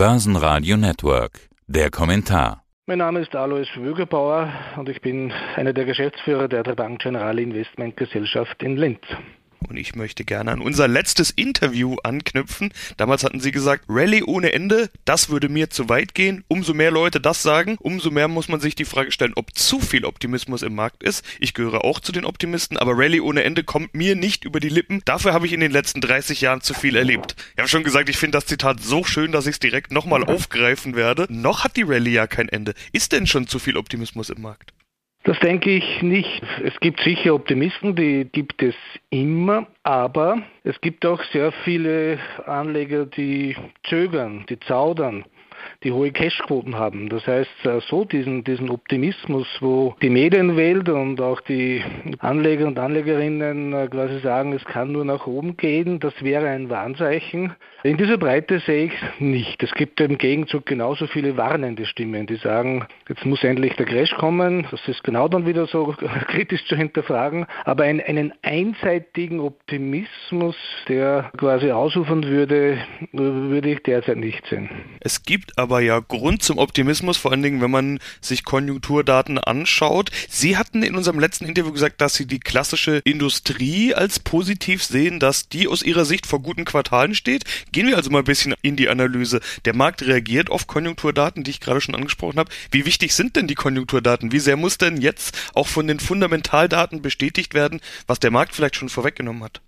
Börsenradio Network. Der Kommentar. Mein Name ist Alois Wögerbauer und ich bin einer der Geschäftsführer der Bank General Investment Gesellschaft in Linz. Und ich möchte gerne an unser letztes Interview anknüpfen. Damals hatten Sie gesagt, Rallye ohne Ende, das würde mir zu weit gehen. Umso mehr Leute das sagen, umso mehr muss man sich die Frage stellen, ob zu viel Optimismus im Markt ist. Ich gehöre auch zu den Optimisten, aber Rallye ohne Ende kommt mir nicht über die Lippen. Dafür habe ich in den letzten 30 Jahren zu viel erlebt. Ich habe schon gesagt, ich finde das Zitat so schön, dass ich es direkt nochmal aufgreifen werde. Noch hat die Rallye ja kein Ende. Ist denn schon zu viel Optimismus im Markt? Das denke ich nicht. Es gibt sicher Optimisten, die gibt es immer, aber es gibt auch sehr viele Anleger, die zögern, die zaudern die hohe Cashquoten haben. Das heißt, äh, so diesen, diesen Optimismus, wo die Medienwelt und auch die Anleger und Anlegerinnen äh, quasi sagen, es kann nur nach oben gehen, das wäre ein Warnzeichen. In dieser Breite sehe ich es nicht. Es gibt im Gegenzug genauso viele warnende Stimmen, die sagen, jetzt muss endlich der Crash kommen. Das ist genau dann wieder so kritisch zu hinterfragen. Aber ein, einen einseitigen Optimismus, der quasi ausufern würde, würde ich derzeit nicht sehen. Es gibt aber ja Grund zum Optimismus, vor allen Dingen, wenn man sich Konjunkturdaten anschaut. Sie hatten in unserem letzten Interview gesagt, dass Sie die klassische Industrie als positiv sehen, dass die aus Ihrer Sicht vor guten Quartalen steht. Gehen wir also mal ein bisschen in die Analyse. Der Markt reagiert auf Konjunkturdaten, die ich gerade schon angesprochen habe. Wie wichtig sind denn die Konjunkturdaten? Wie sehr muss denn jetzt auch von den Fundamentaldaten bestätigt werden, was der Markt vielleicht schon vorweggenommen hat?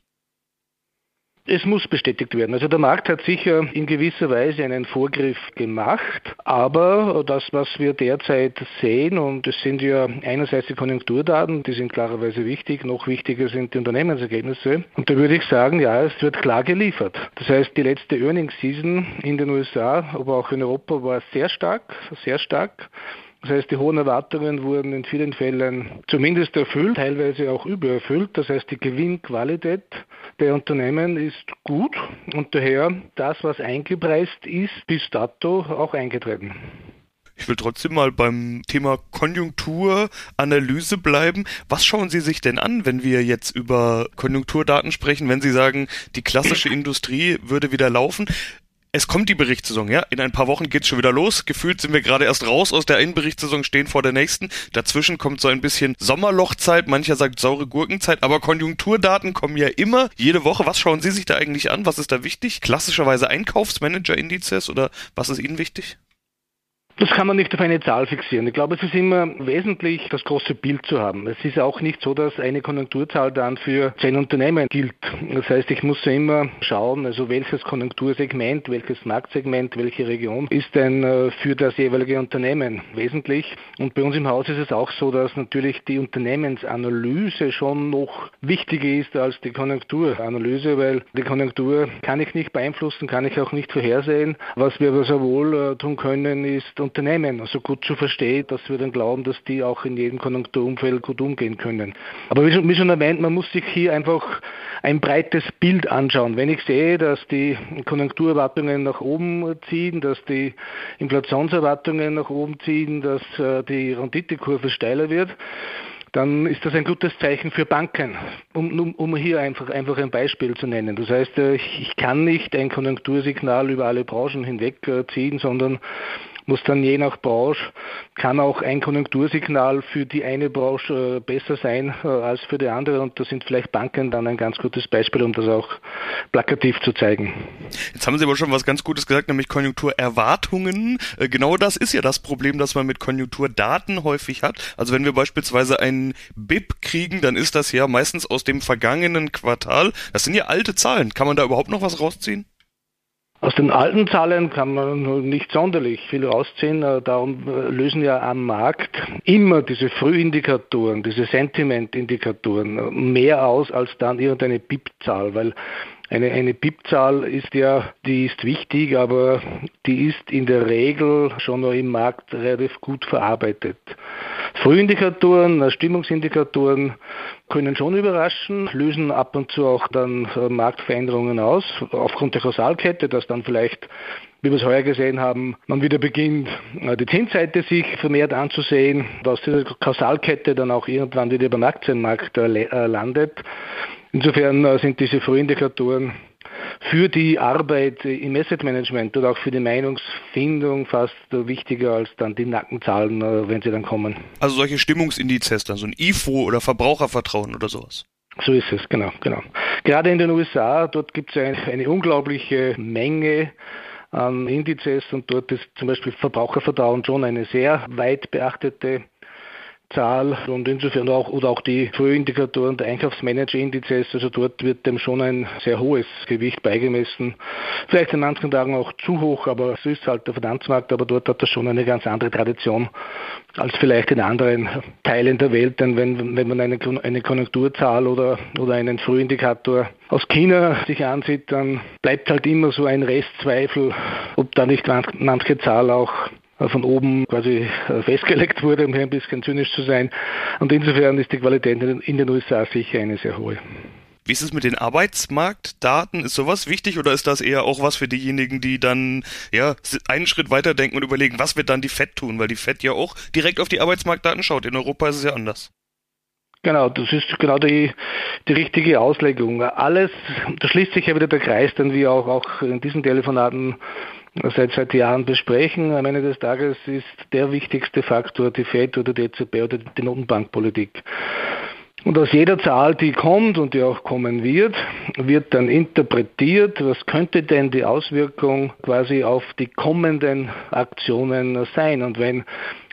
Es muss bestätigt werden. Also der Markt hat sicher in gewisser Weise einen Vorgriff gemacht, aber das, was wir derzeit sehen, und es sind ja einerseits die Konjunkturdaten, die sind klarerweise wichtig, noch wichtiger sind die Unternehmensergebnisse. Und da würde ich sagen, ja, es wird klar geliefert. Das heißt, die letzte Earnings Season in den USA, aber auch in Europa war sehr stark, sehr stark. Das heißt, die hohen Erwartungen wurden in vielen Fällen zumindest erfüllt, teilweise auch übererfüllt. Das heißt, die Gewinnqualität der Unternehmen ist gut und daher das, was eingepreist ist, bis dato auch eingetreten. Ich will trotzdem mal beim Thema Konjunkturanalyse bleiben. Was schauen Sie sich denn an, wenn wir jetzt über Konjunkturdaten sprechen, wenn Sie sagen, die klassische Industrie würde wieder laufen? Es kommt die Berichtssaison, ja. In ein paar Wochen geht's schon wieder los. Gefühlt sind wir gerade erst raus aus der einen Berichtssaison, stehen vor der nächsten. Dazwischen kommt so ein bisschen Sommerlochzeit, mancher sagt saure Gurkenzeit, aber Konjunkturdaten kommen ja immer jede Woche. Was schauen Sie sich da eigentlich an? Was ist da wichtig? Klassischerweise Einkaufsmanager-Indizes oder was ist Ihnen wichtig? Das kann man nicht auf eine Zahl fixieren. Ich glaube, es ist immer wesentlich, das große Bild zu haben. Es ist auch nicht so, dass eine Konjunkturzahl dann für zehn Unternehmen gilt. Das heißt, ich muss immer schauen, also welches Konjunktursegment, welches Marktsegment, welche Region ist denn äh, für das jeweilige Unternehmen wesentlich. Und bei uns im Haus ist es auch so, dass natürlich die Unternehmensanalyse schon noch wichtiger ist als die Konjunkturanalyse, weil die Konjunktur kann ich nicht beeinflussen, kann ich auch nicht vorhersehen. Was wir aber sehr wohl äh, tun können, ist Unternehmen so also gut zu verstehen, dass wir dann glauben, dass die auch in jedem Konjunkturumfeld gut umgehen können. Aber wie schon, wie schon erwähnt, man muss sich hier einfach ein breites Bild anschauen. Wenn ich sehe, dass die Konjunkturerwartungen nach oben ziehen, dass die Inflationserwartungen nach oben ziehen, dass äh, die Renditekurve steiler wird, dann ist das ein gutes Zeichen für Banken, um, um, um hier einfach, einfach ein Beispiel zu nennen. Das heißt, äh, ich, kann nicht ein Konjunktursignal über alle Branchen hinweg äh, ziehen, sondern muss dann je nach Branche, kann auch ein Konjunktursignal für die eine Branche äh, besser sein äh, als für die andere und da sind vielleicht Banken dann ein ganz gutes Beispiel, um das auch plakativ zu zeigen. Jetzt haben Sie aber schon was ganz Gutes gesagt, nämlich Konjunkturerwartungen. Äh, genau das ist ja das Problem, das man mit Konjunkturdaten häufig hat. Also wenn wir beispielsweise einen BIP kriegen, dann ist das ja meistens aus dem vergangenen Quartal. Das sind ja alte Zahlen. Kann man da überhaupt noch was rausziehen? Aus den alten Zahlen kann man nicht sonderlich viel rausziehen. Äh, darum äh, lösen ja am Markt immer diese Frühindikatoren, diese Sentimentindikatoren äh, mehr aus als dann irgendeine BIP-Zahl, weil eine, eine BIP-Zahl ist ja, die ist wichtig, aber die ist in der Regel schon noch im Markt relativ gut verarbeitet. Frühindikatoren, Stimmungsindikatoren können schon überraschen, lösen ab und zu auch dann Marktveränderungen aus, aufgrund der Kausalkette, dass dann vielleicht wie wir es heuer gesehen haben, man wieder beginnt, äh, die Zinsseite sich vermehrt anzusehen, dass diese Kausalkette dann auch irgendwann wieder beim Aktienmarkt äh, landet. Insofern sind diese Frühindikatoren für die Arbeit im Asset Management oder auch für die Meinungsfindung fast wichtiger als dann die Nackenzahlen, äh, wenn sie dann kommen. Also solche Stimmungsindizes, dann so ein IFO oder Verbrauchervertrauen oder sowas. So ist es, genau, genau. Gerade in den USA, dort gibt es eine, eine unglaubliche Menge an Indizes und dort ist zum Beispiel Verbrauchervertrauen schon eine sehr weit beachtete Zahl und insofern auch oder auch die Frühindikatoren der Einkaufsmanager-Indizes, also dort wird dem schon ein sehr hohes Gewicht beigemessen. Vielleicht in manchen Tagen auch zu hoch, aber so ist halt der Finanzmarkt, aber dort hat er schon eine ganz andere Tradition als vielleicht in anderen Teilen der Welt, denn wenn, wenn man eine, eine Konjunkturzahl oder, oder einen Frühindikator aus China sich ansieht, dann bleibt halt immer so ein Restzweifel, ob da nicht manche Zahl auch von oben quasi äh, festgelegt wurde, um hier ein bisschen zynisch zu sein. Und insofern ist die Qualität in den USA sicher eine sehr hohe. Wie ist es mit den Arbeitsmarktdaten? Ist sowas wichtig oder ist das eher auch was für diejenigen, die dann ja einen Schritt weiter denken und überlegen, was wird dann die FED tun? Weil die FED ja auch direkt auf die Arbeitsmarktdaten schaut. In Europa ist es ja anders. Genau, das ist genau die, die richtige Auslegung. Alles, da schließt sich ja wieder der Kreis, den wir auch, auch in diesen Telefonaten seit seit Jahren besprechen. Am Ende des Tages ist der wichtigste Faktor die FED oder die EZB oder die Notenbankpolitik. Und aus jeder Zahl, die kommt und die auch kommen wird, wird dann interpretiert, was könnte denn die Auswirkung quasi auf die kommenden Aktionen sein. Und wenn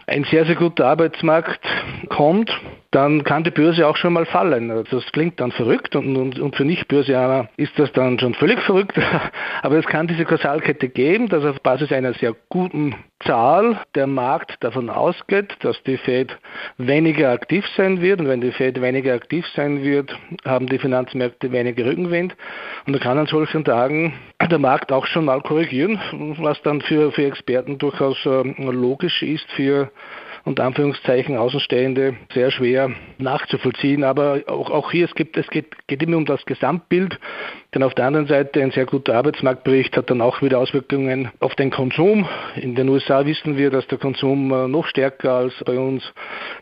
ein sehr, sehr guter Arbeitsmarkt kommt, dann kann die Börse auch schon mal fallen. Also das klingt dann verrückt und, und, und für Nicht-Börsianer ist das dann schon völlig verrückt. Aber es kann diese Kausalkette geben, dass auf Basis einer sehr guten Zahl der Markt davon ausgeht, dass die Fed weniger aktiv sein wird. Und wenn die Fed weniger aktiv sein wird, haben die Finanzmärkte weniger Rückenwind. Und da kann an solchen Tagen der Markt auch schon mal korrigieren, was dann für, für Experten durchaus äh, logisch ist, für unter Anführungszeichen Außenstehende sehr schwer nachzuvollziehen. Aber auch, auch hier, es, gibt, es geht, geht immer um das Gesamtbild. Denn auf der anderen Seite ein sehr guter Arbeitsmarktbericht hat dann auch wieder Auswirkungen auf den Konsum. In den USA wissen wir, dass der Konsum äh, noch stärker als bei uns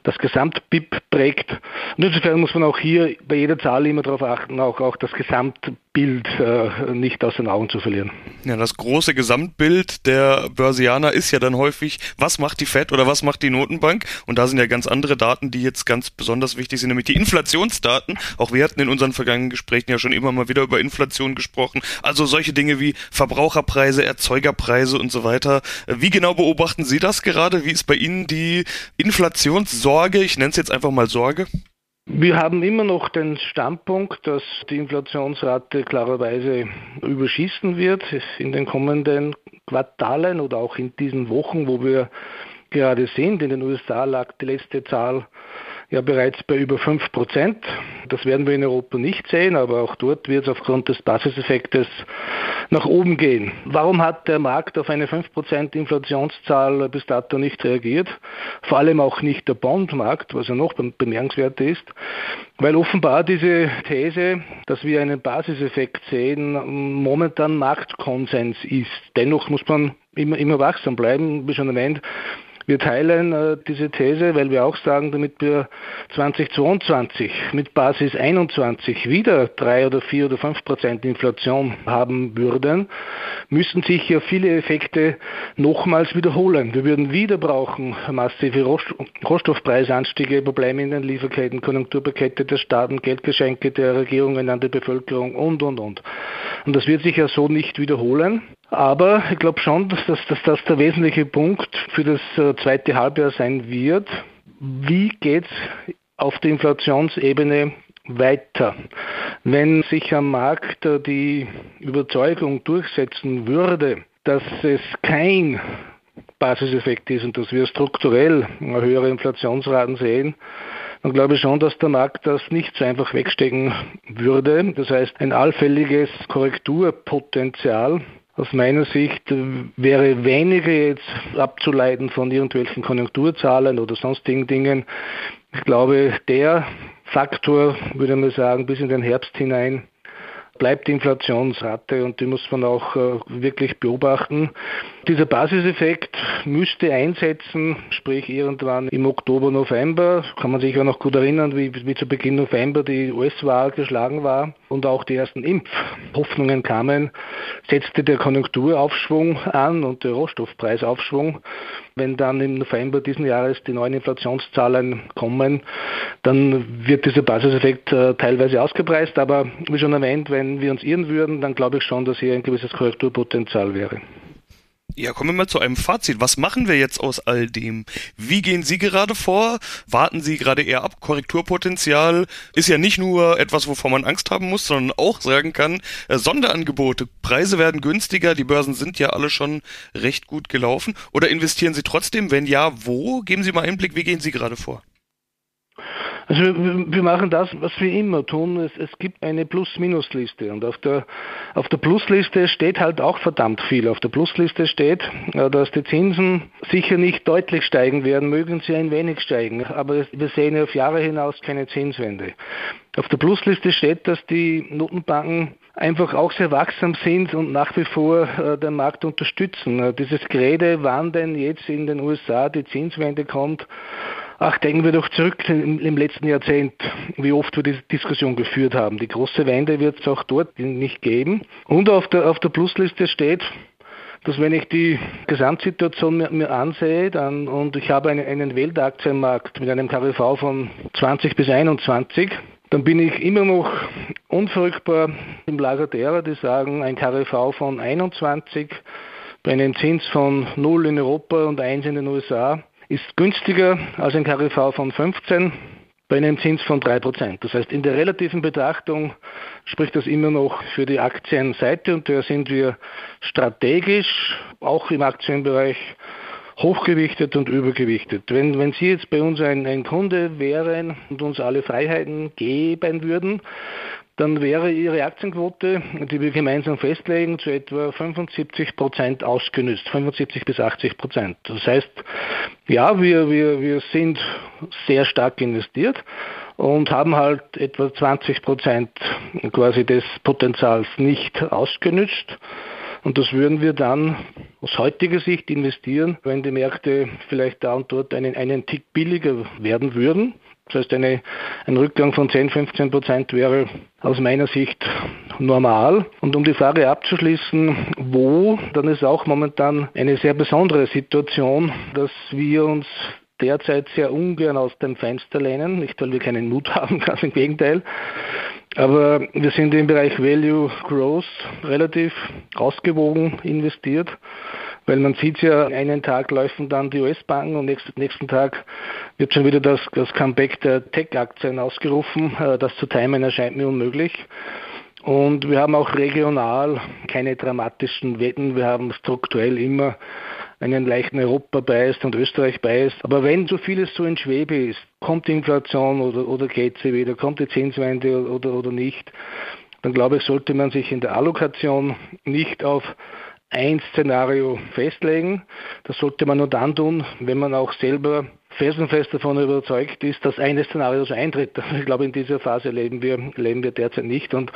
das Gesamtbip prägt. Und insofern muss man auch hier bei jeder Zahl immer darauf achten, auch, auch das Gesamtbild äh, nicht aus den Augen zu verlieren. Ja, das große Gesamtbild der Börsianer ist ja dann häufig, was macht die FED oder was macht die Notenbank? Und da sind ja ganz andere Daten, die jetzt ganz besonders wichtig sind, nämlich die Inflationsdaten. Auch wir hatten in unseren vergangenen Gesprächen ja schon immer mal wieder über Inflation Inflation gesprochen. Also solche Dinge wie Verbraucherpreise, Erzeugerpreise und so weiter. Wie genau beobachten Sie das gerade? Wie ist bei Ihnen die Inflationssorge? Ich nenne es jetzt einfach mal Sorge. Wir haben immer noch den Standpunkt, dass die Inflationsrate klarerweise überschießen wird in den kommenden Quartalen oder auch in diesen Wochen, wo wir gerade sind. In den USA lag die letzte Zahl ja bereits bei über 5 Prozent. Das werden wir in Europa nicht sehen, aber auch dort wird es aufgrund des Basiseffektes nach oben gehen. Warum hat der Markt auf eine 5 Prozent Inflationszahl bis dato nicht reagiert? Vor allem auch nicht der Bondmarkt, was ja noch bemerkenswert ist, weil offenbar diese These, dass wir einen Basiseffekt sehen, momentan Marktkonsens ist. Dennoch muss man immer, immer wachsam bleiben, wie schon erwähnt. Wir teilen äh, diese These, weil wir auch sagen, damit wir 2022 mit Basis 21 wieder drei oder vier oder fünf Prozent Inflation haben würden, müssen sich ja viele Effekte nochmals wiederholen. Wir würden wieder brauchen massive Rohstoffpreisanstiege, Probleme in den Lieferketten, Konjunkturpakete der Staaten, Geldgeschenke der Regierungen an die Bevölkerung und, und, und. Und das wird sich ja so nicht wiederholen. Aber ich glaube schon, dass das, dass das der wesentliche Punkt für das äh, zweite Halbjahr sein wird. Wie geht es auf der Inflationsebene weiter? Wenn sich am Markt äh, die Überzeugung durchsetzen würde, dass es kein Basiseffekt ist und dass wir strukturell höhere Inflationsraten sehen, dann glaube ich schon, dass der Markt das nicht so einfach wegstecken würde. Das heißt, ein allfälliges Korrekturpotenzial aus meiner Sicht wäre weniger jetzt abzuleiten von irgendwelchen Konjunkturzahlen oder sonstigen Dingen. Ich glaube, der Faktor, würde man sagen, bis in den Herbst hinein bleibt die Inflationsrate und die muss man auch äh, wirklich beobachten. Dieser Basiseffekt müsste einsetzen, sprich irgendwann im Oktober, November. Kann man sich auch noch gut erinnern, wie, wie zu Beginn November die US-Wahl geschlagen war und auch die ersten Impfhoffnungen kamen, setzte der Konjunkturaufschwung an und der Rohstoffpreisaufschwung. Wenn dann im November diesen Jahres die neuen Inflationszahlen kommen, dann wird dieser Basiseffekt äh, teilweise ausgepreist. Aber wie schon erwähnt, wenn wir uns irren würden, dann glaube ich schon, dass hier ein gewisses Korrekturpotenzial wäre. Ja, kommen wir mal zu einem Fazit. Was machen wir jetzt aus all dem? Wie gehen Sie gerade vor? Warten Sie gerade eher ab? Korrekturpotenzial ist ja nicht nur etwas, wovor man Angst haben muss, sondern auch sagen kann, äh, Sonderangebote, Preise werden günstiger, die Börsen sind ja alle schon recht gut gelaufen. Oder investieren Sie trotzdem? Wenn ja, wo? Geben Sie mal Einblick, wie gehen Sie gerade vor? Also wir machen das, was wir immer tun. Es, es gibt eine Plus-Minus-Liste und auf der, auf der Plus-Liste steht halt auch verdammt viel. Auf der Plus-Liste steht, dass die Zinsen sicher nicht deutlich steigen werden, mögen sie ein wenig steigen, aber wir sehen auf Jahre hinaus keine Zinswende. Auf der Plusliste steht, dass die Notenbanken einfach auch sehr wachsam sind und nach wie vor äh, den Markt unterstützen. Äh, dieses Gerede, wann denn jetzt in den USA die Zinswende kommt, Ach, denken wir doch zurück im, im, letzten Jahrzehnt, wie oft wir diese Diskussion geführt haben. Die große Wende wird es auch dort nicht geben. Und auf der, auf der Plusliste steht, dass wenn ich die Gesamtsituation mir, mir ansehe dann, und ich habe eine, einen Weltaktienmarkt mit einem KWV von 20 bis 21, dann bin ich immer noch unverrückbar im Lager derer, die sagen, ein KWV von 21 bei einem Zins von 0 in Europa und 1 in den USA ist günstiger als ein KGV von 15 bei einem Zins von 3%. Das heißt, in der relativen Betrachtung spricht das immer noch für die Aktienseite und da sind wir strategisch auch im Aktienbereich hochgewichtet und übergewichtet. Wenn, wenn Sie jetzt bei uns ein, ein Kunde wären und uns alle Freiheiten geben würden, dann wäre Ihre Aktienquote, die wir gemeinsam festlegen, zu etwa 75 Prozent ausgenützt, 75 bis 80 Prozent. Das heißt, ja, wir, wir, wir sind sehr stark investiert und haben halt etwa 20 Prozent quasi des Potenzials nicht ausgenützt. Und das würden wir dann aus heutiger Sicht investieren, wenn die Märkte vielleicht da und dort einen, einen Tick billiger werden würden. Das heißt, eine, ein Rückgang von 10, 15 Prozent wäre aus meiner Sicht normal. Und um die Frage abzuschließen, wo, dann ist auch momentan eine sehr besondere Situation, dass wir uns derzeit sehr ungern aus dem Fenster lehnen, nicht weil wir keinen Mut haben, ganz im Gegenteil. Aber wir sind im Bereich Value Growth relativ ausgewogen investiert weil man sieht ja, einen Tag laufen dann die US-Banken und nächsten, nächsten Tag wird schon wieder das, das Comeback der Tech-Aktien ausgerufen. Äh, das zu timen erscheint mir unmöglich. Und wir haben auch regional keine dramatischen Wetten. Wir haben strukturell immer einen leichten Europa-Bias und Österreich-Bias. Aber wenn so vieles so in Schwebe ist, kommt die Inflation oder, oder geht sie wieder, kommt die Zinswende oder, oder nicht, dann glaube ich, sollte man sich in der Allokation nicht auf ein Szenario festlegen. Das sollte man nur dann tun, wenn man auch selber felsenfest davon überzeugt ist, dass eines Szenarios eintritt. Ich glaube, in dieser Phase leben wir, leben wir derzeit nicht. Und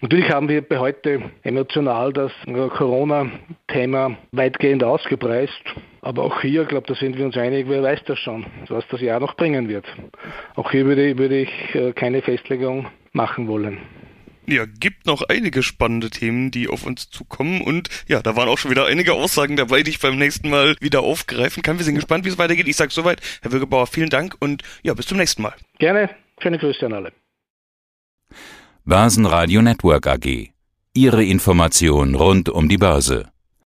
natürlich haben wir bei heute emotional das Corona-Thema weitgehend ausgepreist. Aber auch hier, ich glaube, da sind wir uns einig, wer weiß das schon, was das Jahr noch bringen wird. Auch hier würde, würde ich äh, keine Festlegung machen wollen. Ja, gibt noch einige spannende Themen, die auf uns zukommen. Und ja, da waren auch schon wieder einige Aussagen dabei, die ich beim nächsten Mal wieder aufgreifen kann. Wir sind gespannt, wie es weitergeht. Ich sage soweit, Herr Würgebauer, vielen Dank und ja, bis zum nächsten Mal. Gerne. Schöne Grüße an alle. Börsenradio Network AG. Ihre Information rund um die Börse.